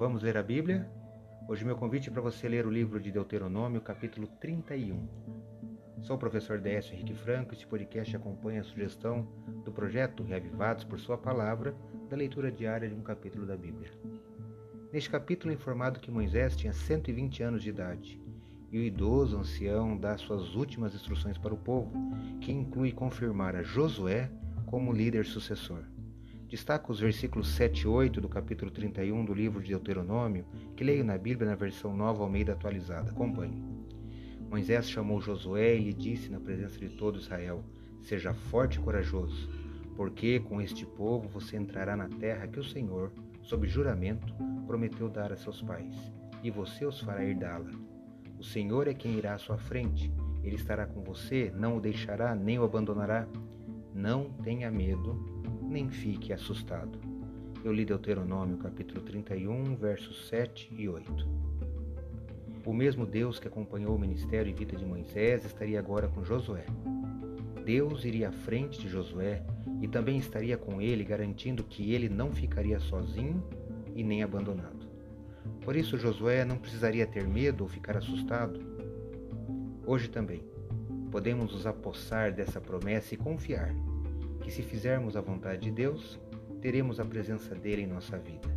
Vamos ler a Bíblia? Hoje meu convite é para você ler o livro de Deuteronômio, capítulo 31. Sou o professor Décio Henrique Franco e este podcast acompanha a sugestão do projeto Reavivados por Sua Palavra da leitura diária de um capítulo da Bíblia. Neste capítulo é informado que Moisés tinha 120 anos de idade e o idoso ancião dá suas últimas instruções para o povo, que inclui confirmar a Josué como líder sucessor. Destaco os versículos 7 e 8 do capítulo 31 do livro de Deuteronômio, que leio na Bíblia na versão nova Almeida atualizada. Acompanhe. Moisés chamou Josué e lhe disse na presença de todo Israel: Seja forte e corajoso, porque com este povo você entrará na terra que o Senhor, sob juramento, prometeu dar a seus pais, e você os fará herdá-la. O Senhor é quem irá à sua frente, ele estará com você, não o deixará nem o abandonará. Não tenha medo nem fique assustado. Eu li Deuteronômio capítulo 31, versos 7 e 8. O mesmo Deus que acompanhou o ministério e vida de Moisés estaria agora com Josué. Deus iria à frente de Josué e também estaria com ele, garantindo que ele não ficaria sozinho e nem abandonado. Por isso, Josué não precisaria ter medo ou ficar assustado. Hoje também, podemos nos apossar dessa promessa e confiar que se fizermos a vontade de Deus, teremos a presença dele em nossa vida.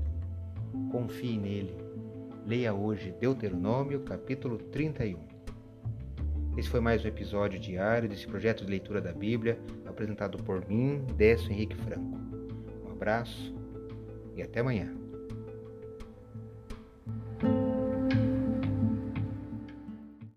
Confie nele. Leia hoje Deuteronômio, capítulo 31. Esse foi mais um episódio diário desse projeto de leitura da Bíblia, apresentado por mim, Décio Henrique Franco. Um abraço e até amanhã.